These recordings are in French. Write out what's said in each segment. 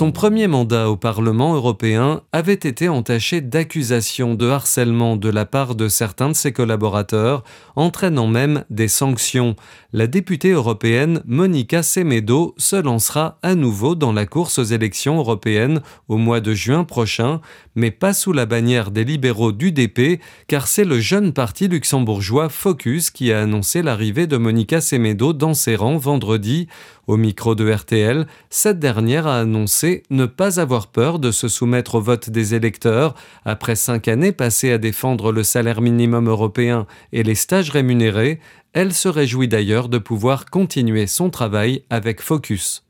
Son premier mandat au Parlement européen avait été entaché d'accusations de harcèlement de la part de certains de ses collaborateurs, entraînant même des sanctions. La députée européenne Monica Semedo se lancera à nouveau dans la course aux élections européennes au mois de juin prochain, mais pas sous la bannière des libéraux d'UDP, car c'est le jeune parti luxembourgeois Focus qui a annoncé l'arrivée de Monica Semedo dans ses rangs vendredi. Au micro de RTL, cette dernière a annoncé ne pas avoir peur de se soumettre au vote des électeurs après cinq années passées à défendre le salaire minimum européen et les stages rémunérés. Elle se réjouit d'ailleurs de pouvoir continuer son travail avec Focus.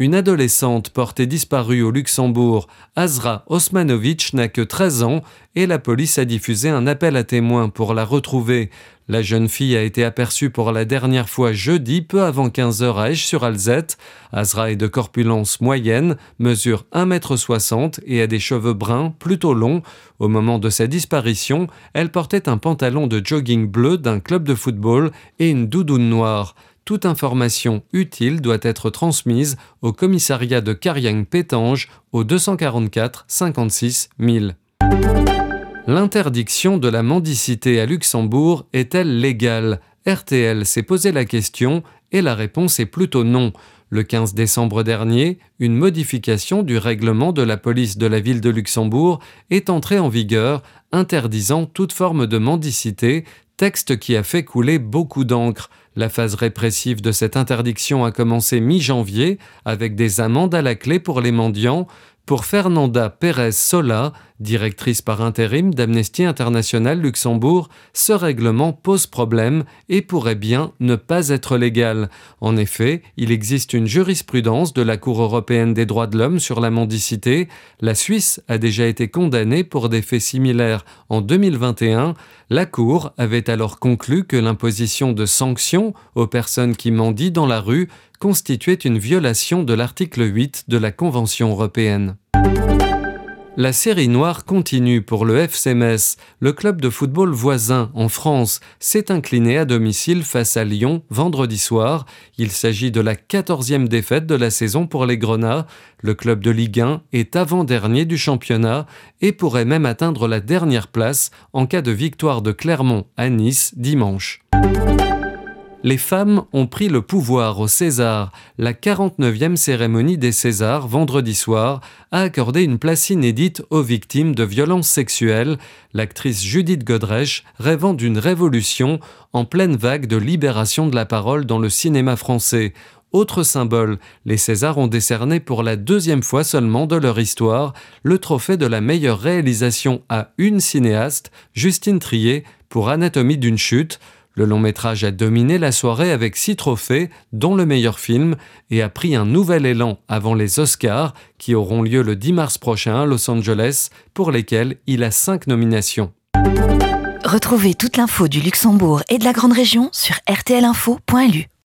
Une adolescente portée disparue au Luxembourg, Azra Osmanovic, n'a que 13 ans et la police a diffusé un appel à témoins pour la retrouver. La jeune fille a été aperçue pour la dernière fois jeudi, peu avant 15 heures à Esch-sur-Alzette. Azra est de corpulence moyenne, mesure 1m60 et a des cheveux bruns plutôt longs. Au moment de sa disparition, elle portait un pantalon de jogging bleu d'un club de football et une doudoune noire toute information utile doit être transmise au commissariat de Cariang-Pétange au 244 56 000. L'interdiction de la mendicité à Luxembourg est-elle légale? RTL s'est posé la question et la réponse est plutôt non. Le 15 décembre dernier, une modification du règlement de la police de la ville de Luxembourg est entrée en vigueur, interdisant toute forme de mendicité, texte qui a fait couler beaucoup d'encre. La phase répressive de cette interdiction a commencé mi-janvier avec des amendes à la clé pour les mendiants. Pour Fernanda Pérez Sola, directrice par intérim d'Amnesty International Luxembourg, ce règlement pose problème et pourrait bien ne pas être légal. En effet, il existe une jurisprudence de la Cour européenne des droits de l'homme sur la mendicité. La Suisse a déjà été condamnée pour des faits similaires en 2021. La Cour avait alors conclu que l'imposition de sanctions aux personnes qui mendient dans la rue constituait une violation de l'article 8 de la Convention européenne. La série noire continue pour le FC. Le club de football voisin en France s'est incliné à domicile face à Lyon vendredi soir. Il s'agit de la quatorzième défaite de la saison pour les Grenats. Le club de Ligue 1 est avant-dernier du championnat et pourrait même atteindre la dernière place en cas de victoire de Clermont à Nice dimanche les femmes ont pris le pouvoir au César. La 49e cérémonie des Césars, vendredi soir, a accordé une place inédite aux victimes de violences sexuelles, l'actrice Judith Godrèche rêvant d'une révolution en pleine vague de libération de la parole dans le cinéma français. Autre symbole, les Césars ont décerné pour la deuxième fois seulement de leur histoire le trophée de la meilleure réalisation à une cinéaste, Justine Trier, pour Anatomie d'une chute, le long métrage a dominé la soirée avec six trophées, dont le meilleur film, et a pris un nouvel élan avant les Oscars, qui auront lieu le 10 mars prochain à Los Angeles, pour lesquels il a cinq nominations. Retrouvez toute l'info du Luxembourg et de la Grande Région sur rtlinfo.lu.